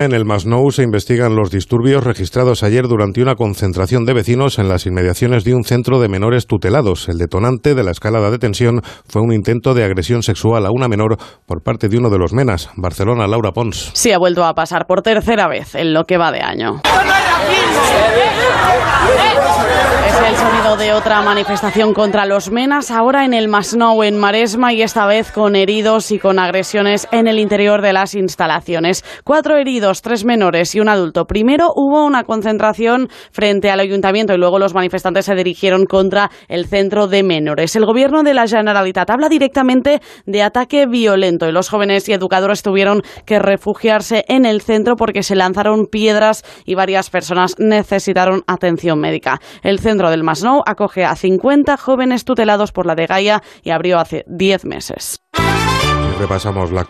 En el Masnou se investigan los disturbios registrados ayer durante una concentración de vecinos en las inmediaciones de un centro de menores tutelados. El detonante de la escalada de tensión fue un intento de agresión sexual a una menor por parte de uno de los menas. Barcelona, Laura Pons. Sí, ha vuelto a pasar por tercera vez en lo que va de año. Es el sonido de otra manifestación contra los menas, ahora en el Masnou, en Maresma, y esta vez con heridos y con agresiones en el interior de las instalaciones. Cuatro heridos, tres menores y un adulto. Primero hubo una concentración frente al ayuntamiento y luego los manifestantes se dirigieron contra el centro de menores. El gobierno de la Generalitat habla directamente de ataque violento y los jóvenes y educadores tuvieron que refugiarse en el centro porque se lanzaron piedras y varias personas necesitaron atención médica. El centro del Masnou acoge a 50 jóvenes tutelados por la de Gaia y abrió hace 10 meses. Repasamos la actualidad.